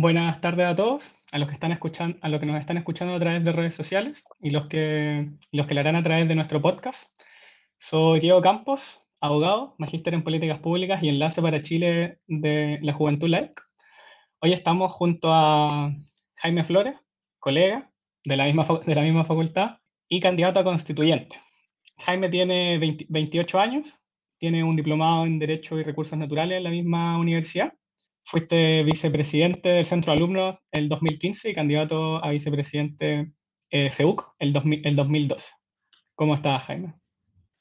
Buenas tardes a todos, a los que están escuchando, a los que nos están escuchando a través de redes sociales y los que los que lo harán a través de nuestro podcast. Soy Diego Campos, abogado, magíster en políticas públicas y enlace para Chile de la Juventud Laic. Hoy estamos junto a Jaime Flores, colega de la misma, de la misma facultad y candidato a constituyente. Jaime tiene 28 años, tiene un diplomado en Derecho y Recursos Naturales en la misma universidad Fuiste vicepresidente del Centro de Alumnos el 2015 y candidato a vicepresidente eh, FEUC el, 2012. ¿Cómo estás, Jaime?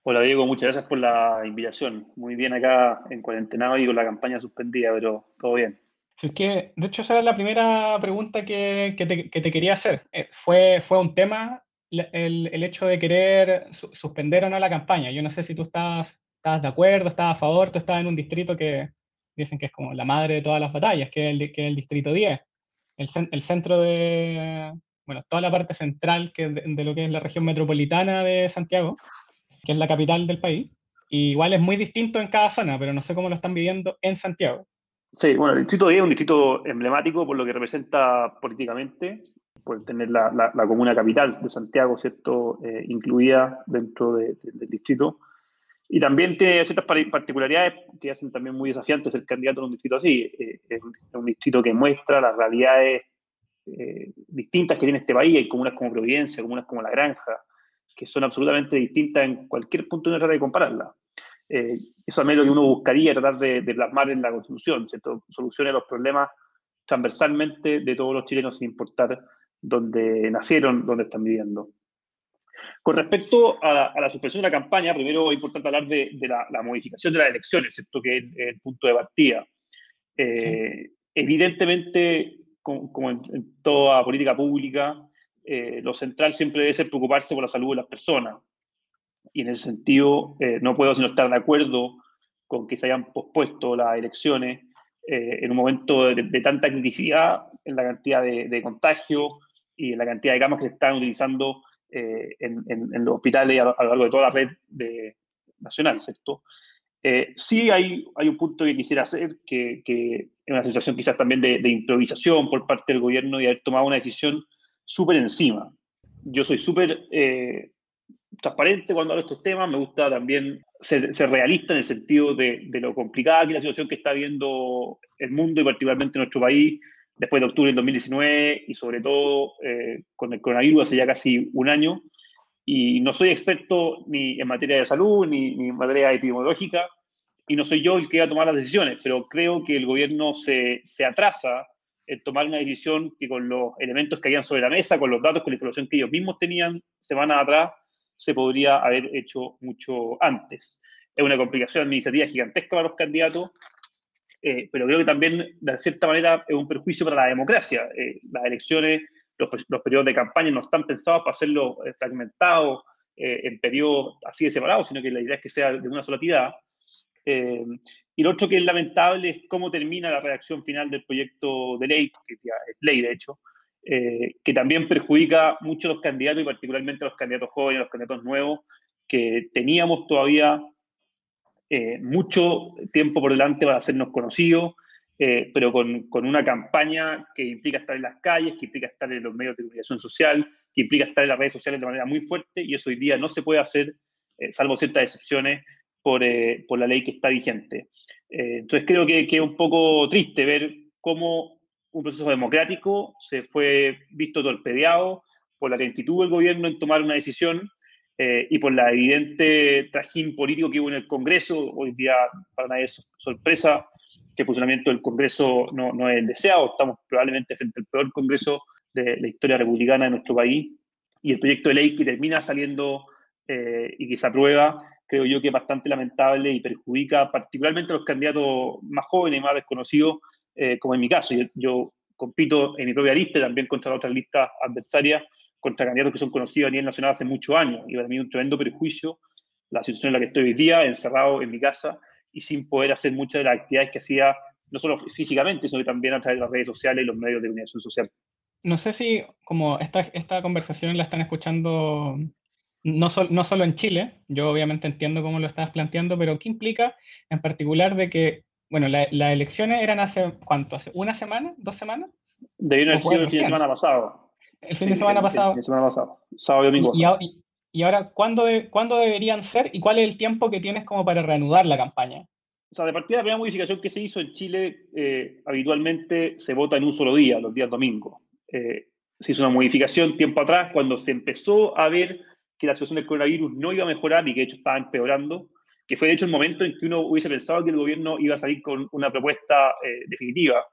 Hola, Diego. Muchas gracias por la invitación. Muy bien acá en cuarentena y con la campaña suspendida, pero todo bien. Es que, de hecho, esa era la primera pregunta que, te, quería hacer. Eh, fue, fue un tema el, el, hecho de querer suspender o no la campaña. Yo no sé si tú estás, estás de acuerdo, estás a favor, tú estás en un distrito que, dicen que es como la madre de todas las batallas, que es el, que el distrito 10, el, el, centro de, bueno, toda la parte central que de, lo que es la región metropolitana de Santiago, que es la capital del país. igual es muy distinto en cada zona, pero no sé cómo lo están viviendo en Santiago. Sí, bueno, el distrito 10 es un distrito emblemático por lo que representa políticamente, por tener la, la, comuna capital de Santiago, ¿cierto?, eh, incluida dentro del distrito. Y también tiene ciertas particularidades que hacen también muy desafiantes el candidato en un distrito así. Eh, es un distrito que muestra las realidades eh, distintas que tiene este país. Hay comunas como Providencia, comunas como La Granja, que son absolutamente distintas en cualquier punto de de compararla. Eh, eso es lo que uno buscaría tratar de, plasmar en la Constitución, ¿cierto? soluciones a los problemas transversalmente de todos los chilenos sin importar dónde nacieron, dónde están viviendo. Con respecto a la, suspensión de la campaña, primero es importante hablar de, la, modificación de las elecciones, ¿cierto? que es el, punto de partida. Eh, evidentemente, como, en, toda política pública, eh, lo central siempre debe ser preocuparse por la salud de las personas. Y en ese sentido, eh, no puedo sino estar de acuerdo con que se hayan pospuesto las elecciones en un momento de, tanta criticidad en la cantidad de, de contagio y en la cantidad de camas que se están utilizando eh, en, los hospitales a, lo largo de toda la red de, nacional, ¿cierto? Eh, sí hay, hay un punto que quisiera hacer, que, que es una sensación quizás también de, improvisación por parte del gobierno y haber tomado una decisión súper encima. Yo soy súper eh, transparente cuando hablo de estos temas, me gusta también ser, realista en el sentido de, de, lo complicada que es la situación que está viendo el mundo y particularmente nuestro país después de octubre del 2019 y sobre todo eh, con el coronavirus hace ya casi un año. Y no soy experto ni en materia de salud ni, ni, en materia epidemiológica y no soy yo el que va a tomar las decisiones, pero creo que el gobierno se, se atrasa en tomar una decisión que con los elementos que habían sobre la mesa, con los datos, con la información que ellos mismos tenían semanas atrás, se podría haber hecho mucho antes. Es una complicación administrativa gigantesca para los candidatos eh, pero creo que también, de cierta manera, es un perjuicio para la democracia. Eh, las elecciones, los, periodos de campaña no están pensados para hacerlo eh, fragmentados en periodos así de separados, sino que la idea es que sea de una sola tirada. y lo otro que es lamentable es cómo termina la redacción final del proyecto de ley, que es ley de hecho, que también perjudica mucho a los candidatos y particularmente a los candidatos jóvenes, a los candidatos nuevos, que teníamos todavía eh, mucho tiempo por delante para hacernos conocidos, eh, pero con, con, una campaña que implica estar en las calles, que implica estar en los medios de comunicación social, que implica estar en las redes sociales de manera muy fuerte, y eso hoy día no se puede hacer, eh, salvo ciertas excepciones, por, por, la ley que está vigente. entonces creo que, que es un poco triste ver cómo un proceso democrático se fue visto torpedeado por la lentitud del gobierno en tomar una decisión eh, y por la evidente trajín político que hubo en el Congreso, hoy día para nadie es sorpresa que el funcionamiento del Congreso no, no, es el deseado, estamos probablemente frente al peor Congreso de la historia republicana de nuestro país, y el proyecto de ley que termina saliendo eh, y que se aprueba, creo yo que es bastante lamentable y perjudica particularmente a los candidatos más jóvenes y más desconocidos, eh, como en mi caso. Yo, yo, compito en mi propia lista y también contra otras listas adversarias contra candidatos que son conocidos a nivel nacional hace muchos años. Y para mí un tremendo perjuicio la situación en la que estoy hoy día, encerrado en mi casa y sin poder hacer muchas de las actividades que hacía, no solo físicamente, sino también a través de las redes sociales y los medios de comunicación social. No sé si como esta, esta conversación la están escuchando no, no solo en Chile, yo obviamente entiendo cómo lo estás planteando, pero ¿qué implica en particular de que bueno, las elecciones eran hace, ¿cuánto? ¿Hace una semana? ¿Dos semanas? Debieron haber sido el fin de semana pasado. El fin de semana pasado. El fin de semana pasado. Sábado y domingo. Y, y, ahora, ¿cuándo, ¿cuándo deberían ser y cuál es el tiempo que tienes como para reanudar la campaña? O sea, de partida, la primera modificación que se hizo en Chile, eh, habitualmente se vota en un solo día, los días domingos. Eh, se hizo una modificación tiempo atrás, cuando se empezó a ver que la situación del coronavirus no iba a mejorar y que de hecho estaba empeorando, que fue de hecho el momento en que uno hubiese pensado que el gobierno iba a salir con una propuesta eh, definitiva.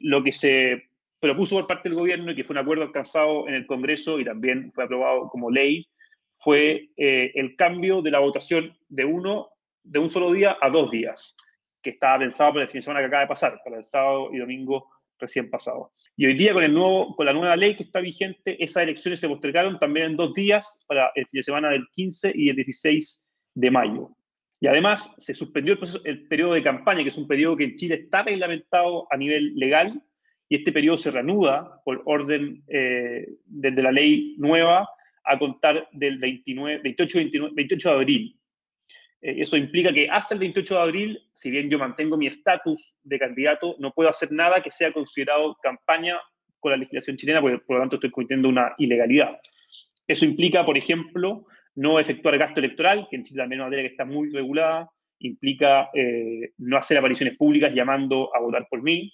lo que se propuso por parte del gobierno y que fue un acuerdo alcanzado en el Congreso y también fue aprobado como ley, fue el cambio de la votación de uno de un solo día a dos días, que estaba pensado para el fin de semana que acaba de pasar, para el sábado y domingo recién pasado. Y hoy día, con, el nuevo, con la nueva ley que está vigente, esas elecciones se postergaron también en dos días para el fin de semana del 15 y el 16 de mayo. Y además se suspendió el, periodo de campaña, que es un periodo que en Chile está reglamentado a nivel legal, y este periodo se reanuda por orden eh, desde la ley nueva a contar del 29, 28, 28 de abril. Eh, eso implica que hasta el 28 de abril, si bien yo mantengo mi estatus de candidato, no puedo hacer nada que sea considerado campaña con la legislación chilena, porque por lo tanto estoy cometiendo una ilegalidad. Eso implica, por ejemplo, no efectuar gasto electoral, que en Chile también es una materia que está muy regulada, implica eh, no hacer apariciones públicas llamando a votar por mí.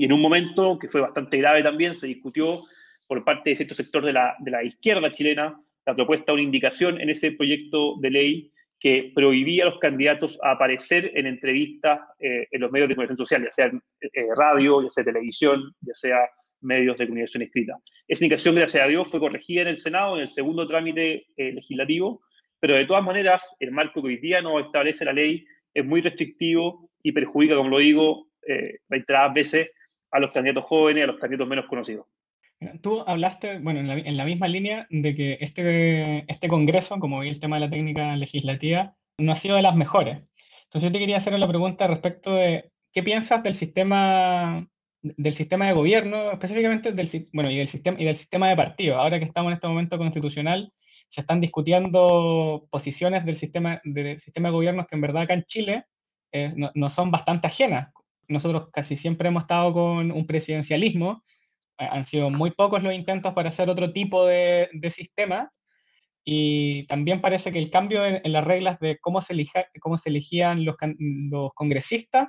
Y en un momento que fue bastante grave también, se discutió por parte de cierto sector de la, izquierda chilena la propuesta una indicación en ese proyecto de ley que prohibía a los candidatos a aparecer en entrevistas eh, en los medios de comunicación social, ya sea eh, radio, ya sea televisión, ya sea medios de comunicación escrita. Esa indicación, gracias a Dios, fue corregida en el Senado en el segundo trámite eh, legislativo, pero de todas maneras, el marco que hoy día nos establece la ley es muy restrictivo y perjudica, como lo digo, reiteradas veces, a los candidatos jóvenes, a los candidatos menos conocidos. Tú hablaste, bueno, en la, misma línea de que este, este Congreso, como vi el tema de la técnica legislativa, no ha sido de las mejores. Entonces yo te quería hacer la pregunta respecto de qué piensas del sistema, del sistema de gobierno, específicamente del, bueno, y del, sistema, y del sistema de partidos. Ahora que estamos en este momento constitucional, se están discutiendo posiciones del sistema, del sistema de gobiernos que en verdad acá en Chile eh, no, no son bastante ajenas. Nosotros casi siempre hemos estado con un presidencialismo han sido muy pocos los intentos para hacer otro tipo de, sistema y también parece que el cambio en, las reglas de cómo se, cómo se elegían los, congresistas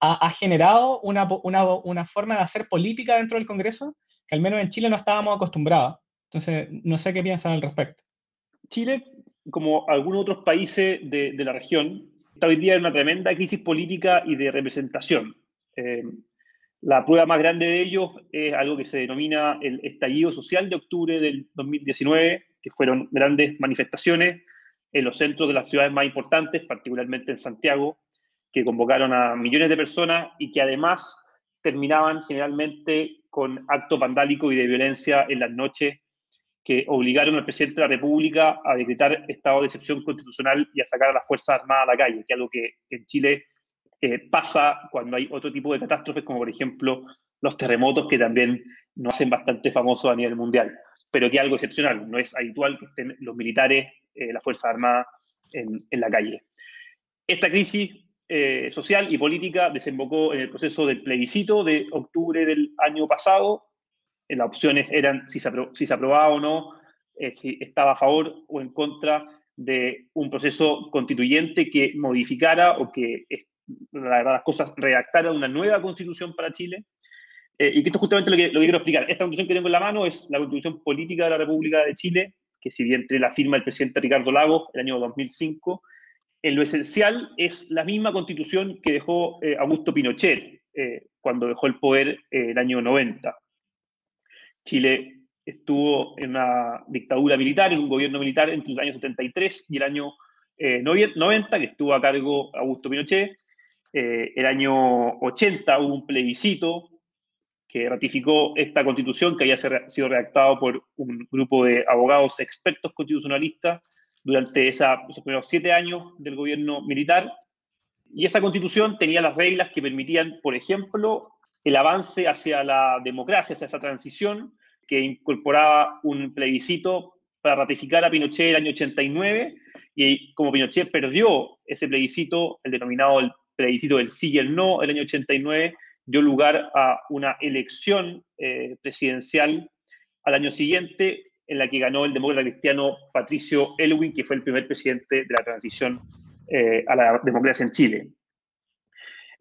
ha, generado una, una, forma de hacer política dentro del Congreso que al menos en Chile no estábamos acostumbrados. Entonces, no sé qué piensan al respecto. Chile, como algunos otros países de, la región, está hoy día en una tremenda crisis política y de representación. Eh, la prueba más grande de ellos es algo que se denomina el estallido social de octubre del 2019, que fueron grandes manifestaciones en los centros de las ciudades más importantes, particularmente en Santiago, que convocaron a millones de personas y que además terminaban generalmente con actos vandálicos y de violencia en las noches que obligaron al presidente de la República a decretar estado de excepción constitucional y a sacar a las Fuerzas Armadas a la calle, que es algo que en Chile eh, pasa cuando hay otro tipo de catástrofes, como por ejemplo los terremotos, que también nos hacen bastante famosos a nivel mundial, pero que es algo excepcional. No es habitual que estén los militares, eh, las Fuerzas Armadas en, la calle. Esta crisis eh, social y política desembocó en el proceso del plebiscito de octubre del año pasado. Las opciones eran si se, si se aprobaba o no, si estaba a favor o en contra de un proceso constituyente que modificara o que las cosas, redactaron una nueva constitución para Chile. Eh, y que esto es justamente lo que, quiero explicar. Esta constitución que tengo en la mano es la constitución política de la República de Chile, que si bien entre la firma el presidente Ricardo Lagos el año 2005, en lo esencial es la misma constitución que dejó eh, Augusto Pinochet eh, cuando dejó el poder el año 90. Chile estuvo en una dictadura militar, en un gobierno militar entre el año 73 y el año 90, que estuvo a cargo Augusto Pinochet, eh, el año 80 hubo un plebiscito que ratificó esta constitución que había sido redactado por un grupo de abogados expertos constitucionalistas durante esos primeros siete años del gobierno militar. Y esa constitución tenía las reglas que permitían, por ejemplo, el avance hacia la democracia, hacia esa transición, que incorporaba un plebiscito para ratificar a Pinochet el año 89, y como Pinochet perdió ese plebiscito, el denominado el plebiscito del sí y el no, el año 89, dio lugar a una elección eh, presidencial al año siguiente, en la que ganó el demócrata cristiano Patricio Elwin, que fue el primer presidente de la transición eh, a la democracia en Chile.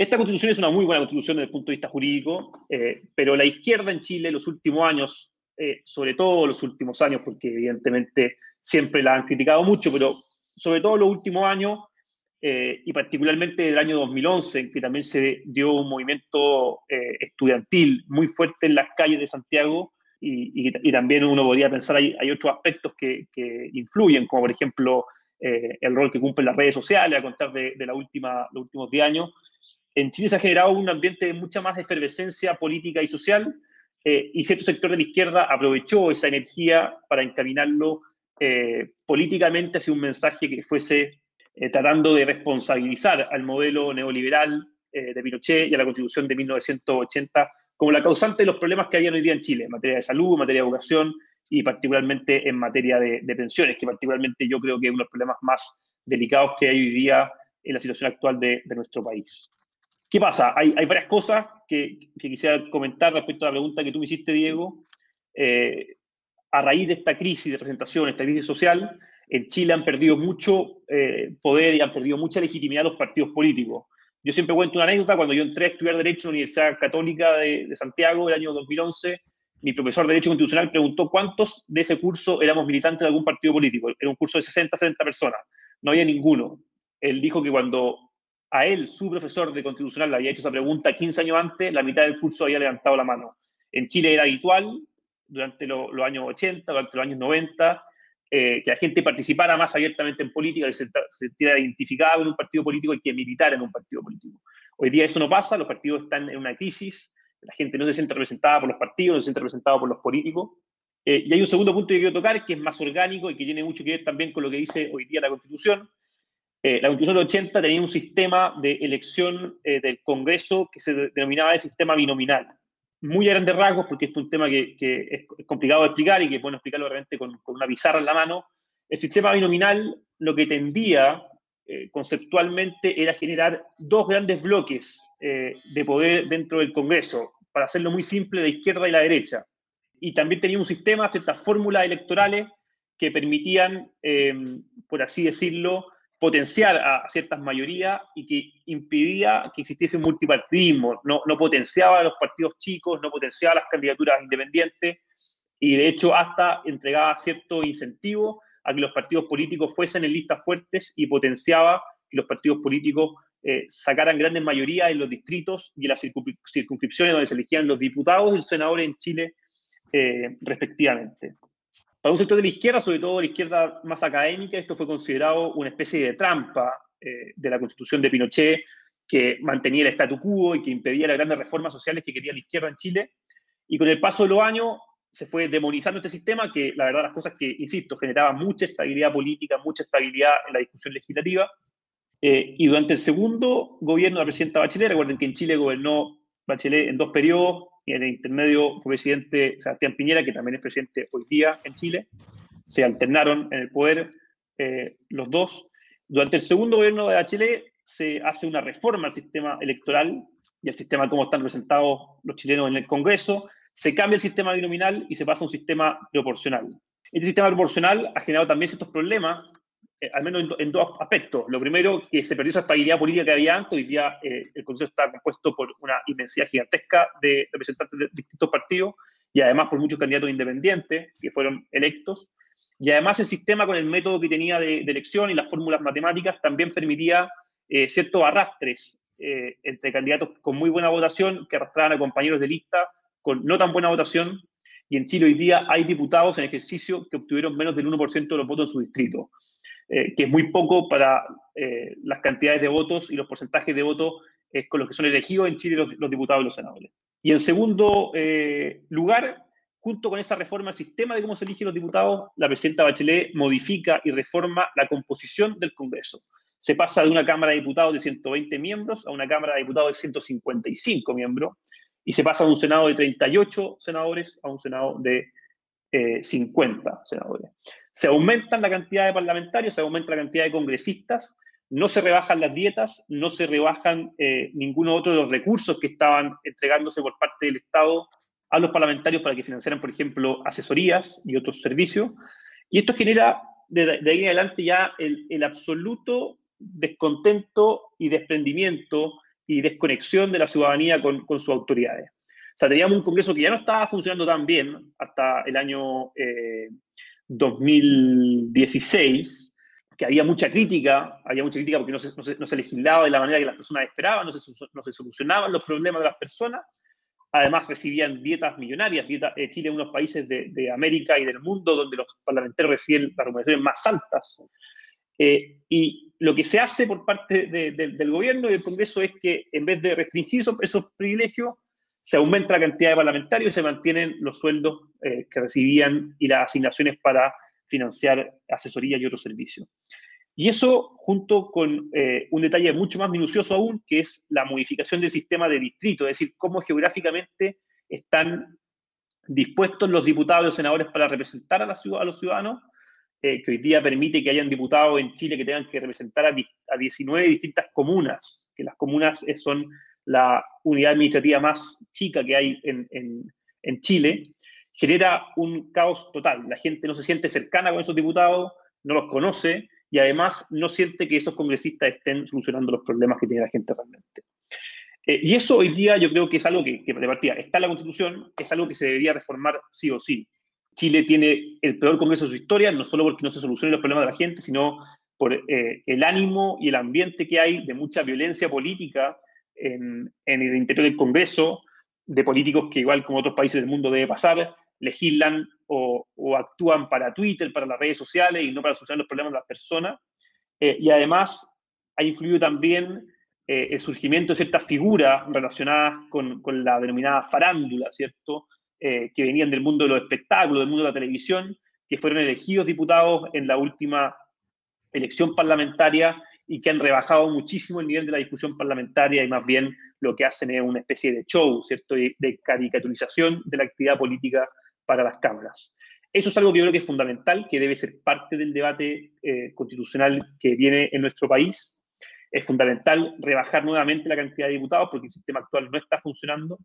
Esta constitución es una muy buena constitución desde el punto de vista jurídico, eh, pero la izquierda en Chile los últimos años, sobre todo los últimos años, porque evidentemente siempre la han criticado mucho, pero sobre todo los últimos años, eh, y particularmente el año 2011, en que también se dio un movimiento eh, estudiantil muy fuerte en las calles de Santiago, y, también uno podría pensar, hay, hay otros aspectos que, influyen, como por ejemplo eh, el rol que cumplen las redes sociales, a contar de, la última, los últimos 10 años. En Chile se ha generado un ambiente de mucha más efervescencia política y social, y cierto sector de la izquierda aprovechó esa energía para encaminarlo políticamente hacia un mensaje que fuese eh, tratando de responsabilizar al modelo neoliberal eh, de Pinochet y a la Constitución de 1980 como la causante de los problemas que hay hoy día en Chile, en materia de salud, en materia de educación y particularmente en materia de, pensiones, que particularmente yo creo que es uno de los problemas más delicados que hay hoy día en la situación actual de, nuestro país. ¿Qué pasa? Hay, varias cosas que, quisiera comentar respecto a la pregunta que tú me hiciste, Diego. Eh, a raíz de esta crisis de presentación, esta crisis social, en Chile han perdido mucho eh, poder y han perdido mucha legitimidad los partidos políticos. Yo siempre cuento una anécdota, cuando yo entré a estudiar Derecho en la Universidad Católica de, de Santiago, el año 2011, mi profesor de Derecho Constitucional preguntó cuántos de ese curso éramos militantes de algún partido político. Era un curso de 60, 70 personas. No había ninguno. Él dijo que cuando a él, su profesor de Constitucional, le había hecho esa pregunta 15 años antes, la mitad del curso había levantado la mano. En Chile era habitual, durante los años 80, durante los años 90, eh, que la gente participara más abiertamente en política, que se sintiera identificada con un partido político y que militara en un partido político. Hoy día eso no pasa, los partidos están en una crisis, la gente no se siente representada por los partidos, no se siente representada por los políticos. Eh, y hay un segundo punto que quiero tocar, que es más orgánico y que tiene mucho que ver también con lo que dice hoy día la Constitución. Eh, la Constitución del 80 tenía un sistema de elección del Congreso que se denominaba el sistema binominal muy a grandes rasgos, porque es un tema que, es complicado de explicar y que puedo explicarlo realmente con, una pizarra en la mano, el sistema binominal lo que tendía eh, conceptualmente era generar dos grandes bloques eh, de poder dentro del Congreso, para hacerlo muy simple, la izquierda y la derecha. Y también tenía un sistema, ciertas fórmulas electorales que permitían, eh, por así decirlo, potenciar a ciertas mayorías y que impedía que existiese un multipartidismo, no, no potenciaba a los partidos chicos, no potenciaba las candidaturas independientes y de hecho hasta entregaba cierto incentivo a que los partidos políticos fuesen en listas fuertes y potenciaba que los partidos políticos eh, sacaran grandes mayorías en los distritos y en las circunscripciones donde se elegían los diputados y los senadores en Chile eh, respectivamente. Para un sector de la izquierda, sobre todo la izquierda más académica, esto fue considerado una especie de trampa eh, de la constitución de Pinochet que mantenía el statu quo y que impedía las grandes reformas sociales que quería la izquierda en Chile. Y con el paso de los años se fue demonizando este sistema que, la verdad, las cosas que, insisto, generaba mucha estabilidad política, mucha estabilidad en la discusión legislativa. Eh, y durante el segundo gobierno de la presidenta Bachelet, recuerden que en Chile gobernó Bachelet en dos periodos, y en el intermedio fue presidente Sebastián Piñera, que también es presidente hoy día en Chile. Se alternaron en el poder eh, los dos. Durante el segundo gobierno de Chile se hace una reforma al sistema electoral y al sistema como están representados los chilenos en el Congreso. Se cambia el sistema binominal y se pasa a un sistema proporcional. Este sistema proporcional ha generado también ciertos problemas eh, al menos en, dos aspectos. Lo primero, que se perdió esa estabilidad política que había antes. Hoy día eh, el Consejo está compuesto por una inmensidad gigantesca de representantes de distintos partidos y además por muchos candidatos independientes que fueron electos. Y además el sistema con el método que tenía de, elección y las fórmulas matemáticas también permitía eh, ciertos arrastres entre candidatos con muy buena votación que arrastraban a compañeros de lista con no tan buena votación. Y en Chile hoy día hay diputados en ejercicio que obtuvieron menos del 1% de los votos en su distrito. Eh, que es muy poco para eh, las cantidades de votos y los porcentajes de votos eh, con los que son elegidos en Chile los, diputados y los senadores. Y en segundo lugar, junto con esa reforma al sistema de cómo se eligen los diputados, la presidenta Bachelet modifica y reforma la composición del Congreso. Se pasa de una Cámara de Diputados de 120 miembros a una Cámara de Diputados de 155 miembros y se pasa de un Senado de 38 senadores a un Senado de 50 senadores se aumentan la cantidad de parlamentarios, se aumenta la cantidad de congresistas, no se rebajan las dietas, no se rebajan eh, ninguno otro de los recursos que estaban entregándose por parte del Estado a los parlamentarios para que financiaran, por ejemplo, asesorías y otros servicios. Y esto genera de, ahí en adelante ya el, absoluto descontento y desprendimiento y desconexión de la ciudadanía con, sus autoridades. O sea, teníamos un Congreso que ya no estaba funcionando tan bien hasta el año 2016, eh, que había mucha crítica, había mucha crítica porque no se, no se, legislaba de la manera que las personas esperaban, no se, no se solucionaban los problemas de las personas, Además, recibían dietas millonarias. Dieta, eh, Chile es uno de los países de, América y del mundo donde los parlamentarios reciben las remuneraciones más altas. Eh, y lo que se hace por parte del gobierno y del Congreso es que en vez de restringir esos, privilegios, se aumenta la cantidad de parlamentarios y se mantienen los sueldos eh, que recibían y las asignaciones para financiar asesoría y otros servicios. Y eso junto con eh, un detalle mucho más minucioso aún, que es la modificación del sistema de distrito, es decir, cómo geográficamente están dispuestos los diputados y senadores para representar a, la ciudad, a los ciudadanos, eh, que hoy día permite que hayan diputados en Chile que tengan que representar a, 19 distintas comunas, que las comunas son la unidad administrativa más chica que hay en, en Chile, genera un caos total. La gente no se siente cercana con esos diputados, no los conoce, y además no siente que esos congresistas estén solucionando los problemas que tiene la gente realmente. Eh, y eso hoy día yo creo que es algo que, de partida está en la Constitución, es algo que se debería reformar sí o sí. Chile tiene el peor Congreso de su historia, no solo porque no se solucionen los problemas de la gente, sino por eh, el ánimo y el ambiente que hay de mucha violencia política en, el interior del Congreso, de políticos que igual como otros países del mundo debe pasar, legislan o, actúan para Twitter, para las redes sociales y no para solucionar los problemas de las personas. Eh, y además ha influido también eh, el surgimiento de ciertas figuras relacionadas con, con la denominada farándula, ¿cierto? Eh, que venían del mundo de los espectáculos, del mundo de la televisión, que fueron elegidos diputados en la última elección parlamentaria y que han rebajado muchísimo el nivel de la discusión parlamentaria y más bien lo que hacen es una especie de show, ¿cierto? De, caricaturización de la actividad política para las cámaras. Eso es algo que yo creo que es fundamental, que debe ser parte del debate eh, constitucional que viene en nuestro país. Es fundamental rebajar nuevamente la cantidad de diputados porque el sistema actual no está funcionando.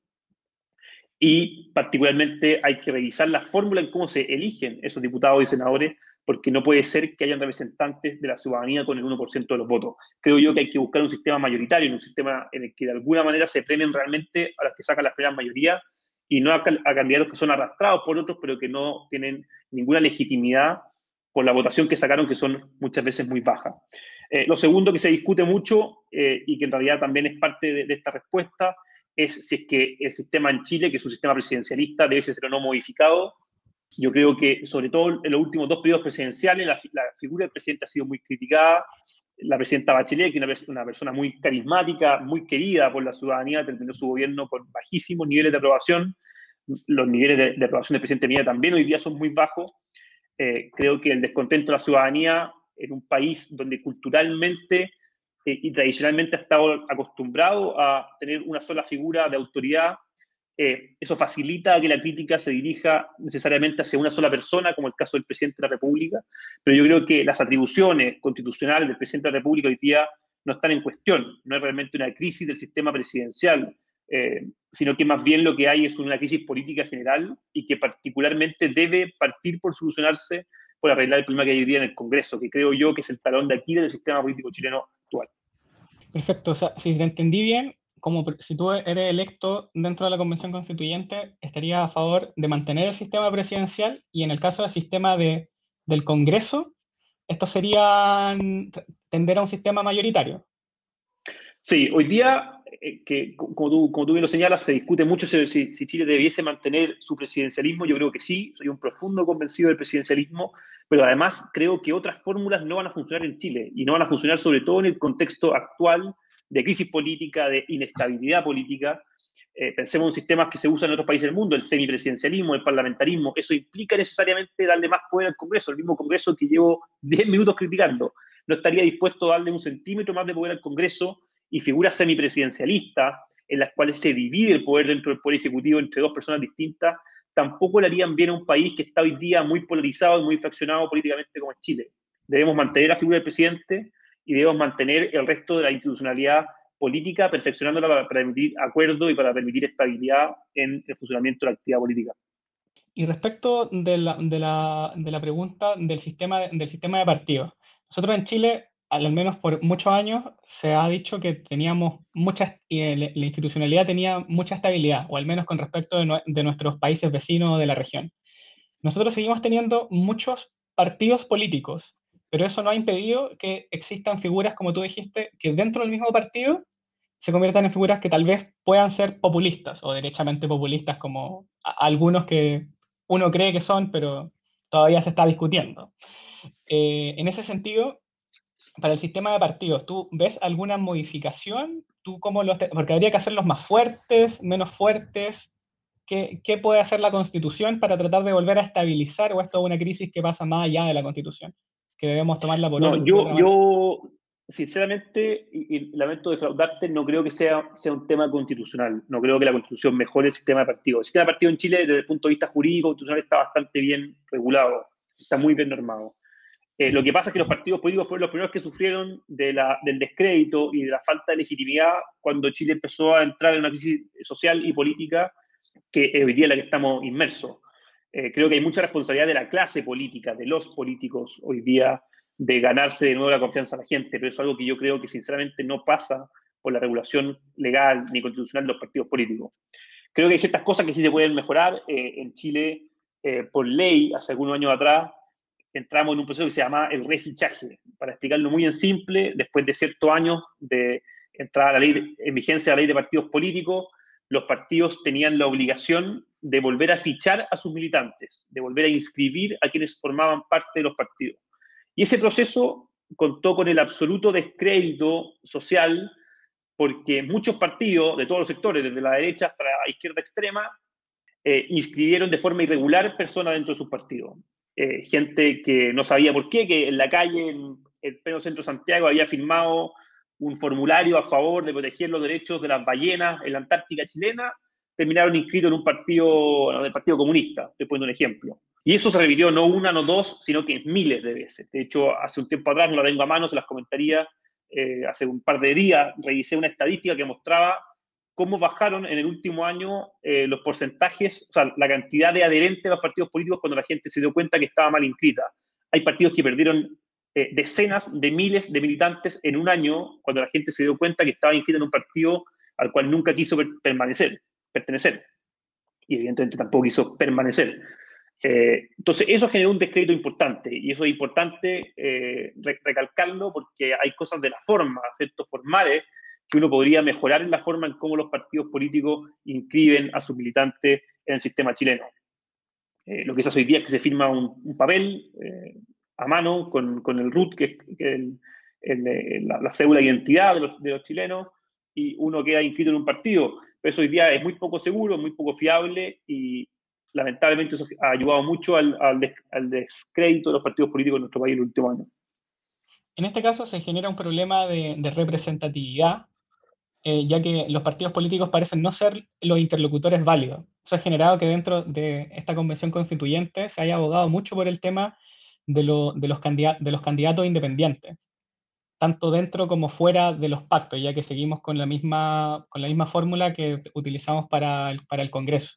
Y particularmente hay que revisar la fórmula en cómo se eligen esos diputados y senadores, porque no puede ser que hayan representantes de la ciudadanía con el 1% de los votos. Creo yo que hay que buscar un sistema mayoritario, un sistema en el que de alguna manera se premien realmente a los que sacan las primeras mayorías y no a, candidatos que son arrastrados por otros, pero que no tienen ninguna legitimidad por la votación que sacaron, que son muchas veces muy bajas. Eh, lo segundo que se discute mucho eh, y que en realidad también es parte de, esta respuesta es si es que el sistema en Chile, que es un sistema presidencialista, debe ser o no modificado. Yo creo que, sobre todo en los últimos dos periodos presidenciales, la, la figura del presidente ha sido muy criticada, la presidenta Bachelet, que es una, persona muy carismática, muy querida por la ciudadanía, terminó su gobierno con bajísimos niveles de aprobación. Los niveles de, aprobación del presidente Mía también hoy día son muy bajos. Eh, creo que el descontento de la ciudadanía en un país donde culturalmente eh, y tradicionalmente ha estado acostumbrado a tener una sola figura de autoridad eh, eso facilita que la crítica se dirija necesariamente hacia una sola persona, como el caso del presidente de la República, pero yo creo que las atribuciones constitucionales del presidente de la República hoy día no están en cuestión, no es realmente una crisis del sistema presidencial, eh, sino que más bien lo que hay es una crisis política general y que particularmente debe partir por solucionarse por arreglar el problema que hay hoy día en el Congreso, que creo yo que es el talón de aquí del sistema político chileno actual. Perfecto, o sea, si te entendí bien, como si tú eres electo dentro de la Convención Constituyente, estaría a favor de mantener el sistema presidencial y en el caso del sistema de, del Congreso, esto sería tender a un sistema mayoritario. Sí, hoy día, eh, que como tú, como tú bien lo señalas, se discute mucho si, si, Chile debiese mantener su presidencialismo. Yo creo que sí, soy un profundo convencido del presidencialismo, pero además creo que otras fórmulas no van a funcionar en Chile y no van a funcionar sobre todo en el contexto actual de crisis política, de inestabilidad política. Eh, pensemos en sistemas que se usan en otros países del mundo, el semipresidencialismo, el parlamentarismo. Eso implica necesariamente darle más poder al Congreso, el mismo Congreso que llevo 10 minutos criticando. No estaría dispuesto a darle un centímetro más de poder al Congreso y figuras semipresidencialistas en las cuales se divide el poder dentro del Poder Ejecutivo entre dos personas distintas, tampoco le harían bien a un país que está hoy día muy polarizado y muy fraccionado políticamente como es Chile. Debemos mantener la figura del presidente, y debemos mantener el resto de la institucionalidad política, perfeccionándola para, permitir acuerdo y para permitir estabilidad en el funcionamiento de la actividad política. Y respecto de la, de la, de la pregunta del sistema, del sistema de partidos, nosotros en Chile, al menos por muchos años, se ha dicho que teníamos mucha, la institucionalidad tenía mucha estabilidad, o al menos con respecto de nuestros países vecinos de la región. Nosotros seguimos teniendo muchos partidos políticos, pero eso no ha impedido que existan figuras, como tú dijiste, que dentro del mismo partido se conviertan en figuras que tal vez puedan ser populistas o derechamente populistas, como algunos que uno cree que son, pero todavía se está discutiendo. Eh, en ese sentido, para el sistema de partidos, ¿tú ves alguna modificación? ¿Tú cómo los porque habría que hacerlos más fuertes, menos fuertes. ¿Qué, ¿Qué, puede hacer la Constitución para tratar de volver a estabilizar o esto es una crisis que pasa más allá de la Constitución? Que debemos tomarla por no, yo, yo, sinceramente, y, lamento defraudarte, no creo que sea, sea un tema constitucional. No creo que la Constitución mejore el sistema de partidos. El sistema de partidos en Chile, desde el punto de vista jurídico, constitucional, está bastante bien regulado, está muy bien normado. Eh, lo que pasa es que los partidos políticos fueron los primeros que sufrieron de la, del descrédito y de la falta de legitimidad cuando Chile empezó a entrar en una crisis social y política que hoy día es la que estamos inmersos. Eh, creo que hay mucha responsabilidad de la clase política, de los políticos hoy día, de ganarse de nuevo la confianza de la gente, pero es algo que yo creo que sinceramente no pasa por la regulación legal ni constitucional de los partidos políticos. Creo que hay ciertas cosas que sí se pueden mejorar. Eh, en Chile, eh, por ley, hace algunos años atrás, entramos en un proceso que se llama el refichaje. Para explicarlo muy en simple, después de ciertos años de entrar a la ley en vigencia la ley de partidos políticos, los partidos tenían la obligación de volver a fichar a sus militantes, de volver a inscribir a quienes formaban parte de los partidos. Y ese proceso contó con el absoluto descrédito social porque muchos partidos de todos los sectores, desde la derecha hasta la izquierda extrema, eh, inscribieron de forma irregular personas dentro de sus partidos. Eh, gente que no sabía por qué, que en la calle, en el pleno centro de Santiago, había firmado un formulario a favor de proteger los derechos de las ballenas en la Antártica chilena terminaron inscritos en un partido, en el Partido Comunista, estoy poniendo un ejemplo. Y eso se repitió no una, no dos, sino que miles de veces. De hecho, hace un tiempo atrás, no la tengo a mano, se las comentaría, eh, hace un par de días revisé una estadística que mostraba cómo bajaron en el último año eh, los porcentajes, o sea, la cantidad de adherentes a los partidos políticos cuando la gente se dio cuenta que estaba mal inscrita. Hay partidos que perdieron eh, decenas de miles de militantes en un año cuando la gente se dio cuenta que estaba inscrita en un partido al cual nunca quiso permanecer pertenecer. Y evidentemente tampoco quiso permanecer. Eh, entonces, eso generó un descrédito importante y eso es importante eh, recalcarlo porque hay cosas de la forma, ciertos formales, que uno podría mejorar en la forma en cómo los partidos políticos inscriben a sus militantes en el sistema chileno. Eh, lo que se hace hoy día es que se firma un, papel a mano con, con, el RUT, que es la, la, cédula de identidad de los, de los chilenos, y uno queda inscrito en un partido eso hoy día es muy poco seguro, muy poco fiable y lamentablemente eso ha ayudado mucho al, al, descrédito de los partidos políticos en nuestro país en el último año. En este caso se genera un problema de, representatividad, eh, ya que los partidos políticos parecen no ser los interlocutores válidos. Eso ha generado que dentro de esta convención constituyente se haya abogado mucho por el tema de los candidatos independientes tanto dentro como fuera de los pactos, ya que seguimos con la misma, con la misma fórmula que utilizamos para el, para el Congreso.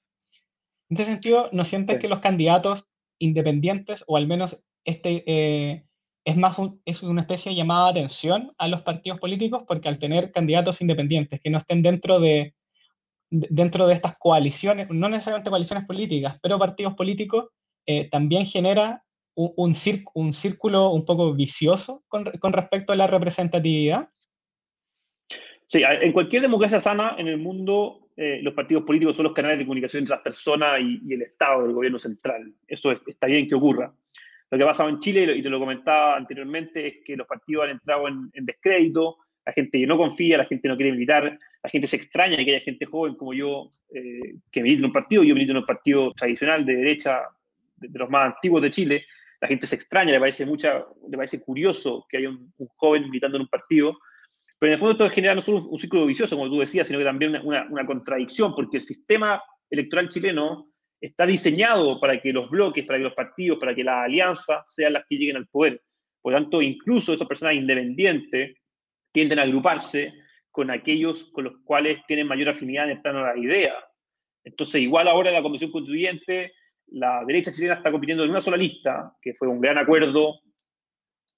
En este sentido, ¿no sientes que los candidatos independientes, o al menos este, eh, es más es una especie de llamada de atención a los partidos políticos? Porque al tener candidatos independientes que no estén dentro de, dentro de estas coaliciones, no necesariamente coaliciones políticas, pero partidos políticos, eh, también genera un, un círculo un poco vicioso con, con, respecto a la representatividad? Sí, en cualquier democracia sana en el mundo, eh, los partidos políticos son los canales de comunicación entre las personas y, el Estado, el gobierno central. Eso está bien que ocurra. Lo que ha pasado en Chile, y te lo comentaba anteriormente, es que los partidos han entrado en, descrédito, la gente no confía, la gente no quiere militar, la gente se extraña de que haya gente joven como yo eh, que milita en un partido, yo milito en un partido tradicional de derecha, de, los más antiguos de Chile, la gente se extraña, le parece, mucha, le parece curioso que haya un, joven militando en un partido, pero en el fondo esto genera no solo un, ciclo vicioso, como tú decías, sino que también una, una, contradicción, porque el sistema electoral chileno está diseñado para que los bloques, para que los partidos, para que las alianzas sean las que lleguen al poder. Por lo tanto, incluso esas personas independientes tienden a agruparse con aquellos con los cuales tienen mayor afinidad en el plano de la idea. Entonces, igual ahora en la Convención Constituyente, la derecha chilena está compitiendo en una sola lista, que fue un gran acuerdo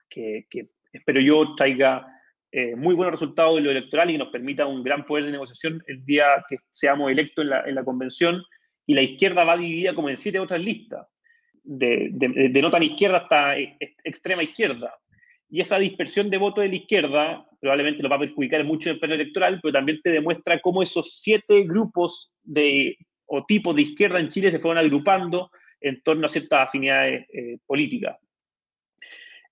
que, espero yo traiga eh, muy buenos resultados en lo electoral y nos permita un gran poder de negociación el día que seamos electos en la, en la convención. Y la izquierda va dividida como en siete otras listas, de, de, no tan izquierda hasta extrema izquierda. Y esa dispersión de voto de la izquierda probablemente lo va a perjudicar mucho en el plano electoral, pero también te demuestra cómo esos siete grupos de, o tipos de izquierda en Chile se fueron agrupando en torno a ciertas afinidades eh, políticas.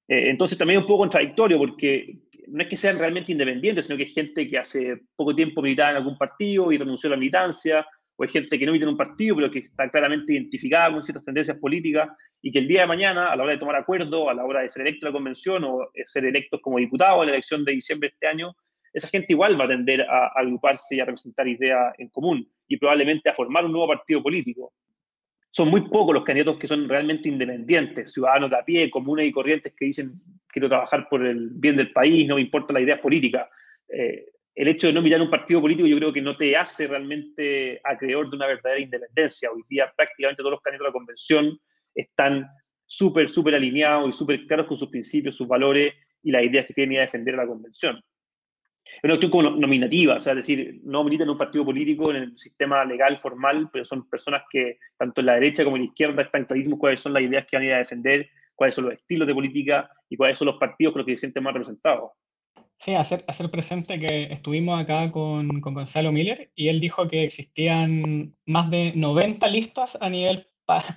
Eh, entonces también es un poco contradictorio porque no es que sean realmente independientes, sino que hay gente que hace poco tiempo militaba en algún partido y renunció a la militancia, o hay gente que no milita en un partido, pero que está claramente identificada con ciertas tendencias políticas y que el día de mañana, a la hora de tomar acuerdo, a la hora de ser electo en la convención o ser electos como diputados en la elección de diciembre de este año, esa gente igual va a tender a, agruparse y a representar ideas en común y probablemente a formar un nuevo partido político. Son muy pocos los candidatos que son realmente independientes, ciudadanos de a pie, comunes y corrientes que dicen quiero trabajar por el bien del país, no me importa la idea política. Eh, el hecho de no mirar un partido político yo creo que no te hace realmente acreedor de una verdadera independencia. Hoy día prácticamente todos los candidatos de la convención están súper, súper alineados y súper claros con sus principios, sus valores y las ideas que quieren ir a defender a la convención. Es una cuestión como nominativa, es decir, no militan en un partido político en el sistema legal, formal, pero son personas que, tanto en la derecha como en la izquierda, están clarísimos cuáles son las ideas que van a ir a defender, cuáles son los estilos de política y cuáles son los partidos con los que se sienten más representados. Sí, hacer, hacer presente que estuvimos acá con, con Gonzalo Miller y él dijo que existían más de 90 listas a nivel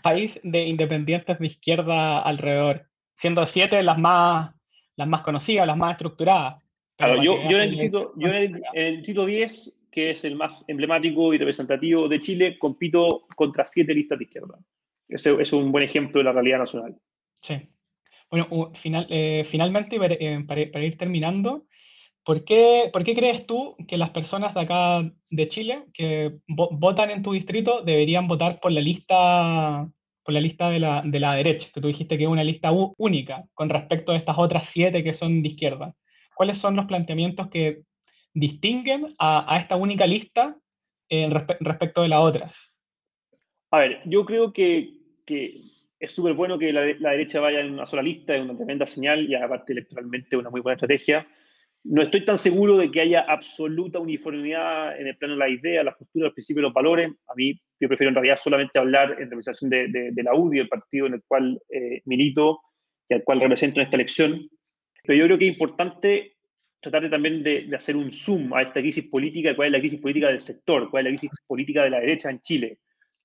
país de independientes de izquierda alrededor, siendo siete las más, las más conocidas, las más estructuradas. Yo, yo, en el distrito, yo en el, distrito 10, que es el más emblemático y representativo de Chile, compito contra siete listas de izquierda. Ese es un buen ejemplo de la realidad nacional. Sí. Bueno, final, eh, finalmente, eh, para, para, ir terminando, ¿por qué, ¿por qué crees tú que las personas de acá de Chile que votan en tu distrito deberían votar por la lista, por la lista de, la, de la derecha? Que tú dijiste que es una lista única con respecto a estas otras siete que son de izquierda. ¿Cuáles son los planteamientos que distinguen a, a esta única lista eh, respecto de las otras? A ver, yo creo que, que es súper bueno que la, derecha vaya en una sola lista, es una tremenda señal y aparte electoralmente una muy buena estrategia. No estoy tan seguro de que haya absoluta uniformidad en el plano de la idea, las posturas, los principios los valores. A mí, yo prefiero en realidad solamente hablar en representación de, de, la UDI, el partido en el cual eh, milito y al cual represento en esta elección. Pero yo creo que es importante tratar de, también de, de, hacer un zoom a esta crisis política, cuál es la crisis política del sector, cuál es la crisis política de la derecha en Chile.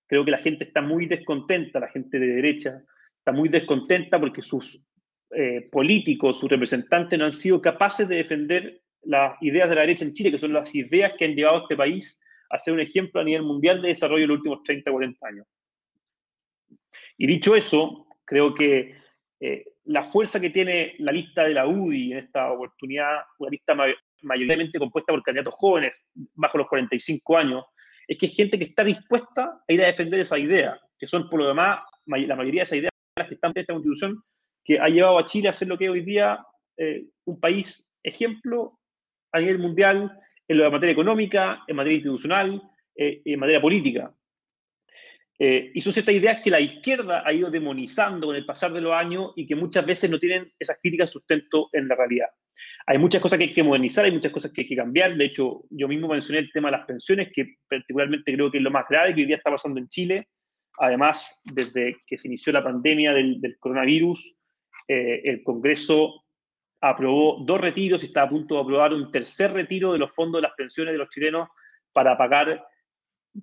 Creo que la gente está muy descontenta, la gente de derecha está muy descontenta porque sus eh, políticos, sus representantes no han sido capaces de defender las ideas de la derecha en Chile, que son las ideas que han llevado a este país a ser un ejemplo a nivel mundial de desarrollo en los últimos 30, 40 años. Y dicho eso, creo que eh, la fuerza que tiene la lista de la UDI en esta oportunidad, una lista mayoritariamente compuesta por candidatos jóvenes bajo los 45 años, es que hay gente que está dispuesta a ir a defender esa idea, que son por lo demás, la mayoría de esas ideas que están en esta constitución, que ha llevado a Chile a ser lo que es hoy día eh, un país ejemplo a nivel mundial en la materia económica, en materia institucional, eh, en materia política. Eh, y son ciertas ideas que la izquierda ha ido demonizando con el pasar de los años y que muchas veces no tienen esas críticas sustento en la realidad. Hay muchas cosas que hay que modernizar, hay muchas cosas que hay que cambiar. De hecho, yo mismo mencioné el tema de las pensiones, que particularmente creo que es lo más grave que hoy día está pasando en Chile. Además, desde que se inició la pandemia del, coronavirus, eh, el Congreso aprobó dos retiros y está a punto de aprobar un tercer retiro de los fondos de las pensiones de los chilenos para pagar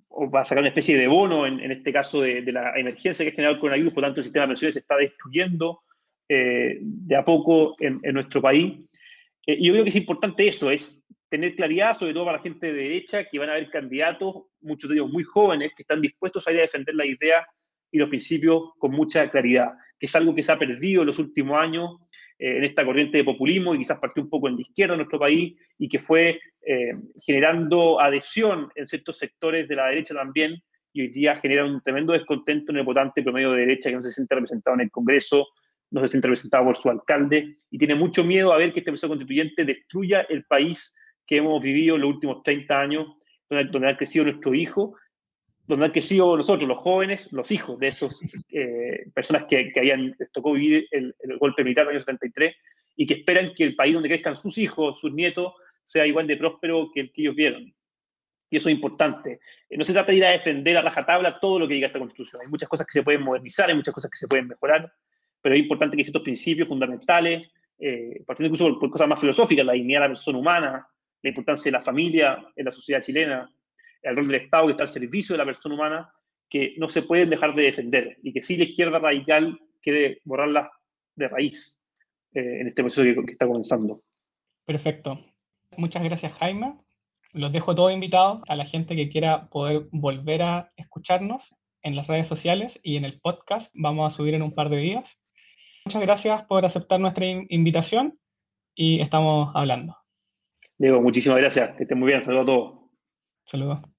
o para sacar una especie de bono, en, este caso de, la emergencia que ha generado el coronavirus, por tanto el sistema de pensiones se está destruyendo eh, de a poco en, en nuestro país. Eh, yo creo que es importante eso, es tener claridad, sobre todo para la gente de derecha, que van a haber candidatos, muchos de ellos muy jóvenes, que están dispuestos a ir a defender la idea y los principios con mucha claridad, que es algo que se ha perdido en los últimos años eh, en esta corriente de populismo y quizás partió un poco en la izquierda en nuestro país y que fue eh, generando adhesión en ciertos sectores de la derecha también y hoy día genera un tremendo descontento en el votante promedio de derecha que no se siente representado en el Congreso no se siente representado por su alcalde y tiene mucho miedo a ver que este proceso constituyente destruya el país que hemos vivido en los últimos 30 años, donde, donde han crecido nuestros hijos, donde han crecido nosotros, los jóvenes, los hijos de esas eh, personas que, que habían, les tocó vivir el, el golpe militar del año 73 y que esperan que el país donde crezcan sus hijos, sus nietos, sea igual de próspero que el que ellos vieron. Y eso es importante. Eh, no se trata de ir a defender a rajatabla todo lo que diga esta Constitución. Hay muchas cosas que se pueden modernizar, hay muchas cosas que se pueden mejorar, pero es importante que hay ciertos principios fundamentales, eh, partiendo incluso por, por, cosas más filosóficas, la dignidad de la persona humana, la importancia de la familia en la sociedad chilena, el rol del Estado que está al servicio de la persona humana, que no se pueden dejar de defender y que sí la izquierda radical quiere borrarlas de raíz eh, en este proceso que, que está comenzando. Perfecto. Muchas gracias, Jaime. Los dejo todos invitados a la gente que quiera poder volver a escucharnos en las redes sociales y en el podcast. Vamos a subir en un par de días. Muchas gracias por aceptar nuestra invitación y estamos hablando. Diego, muchísimas gracias. Que estén muy bien. Saludos a todos. Saludos.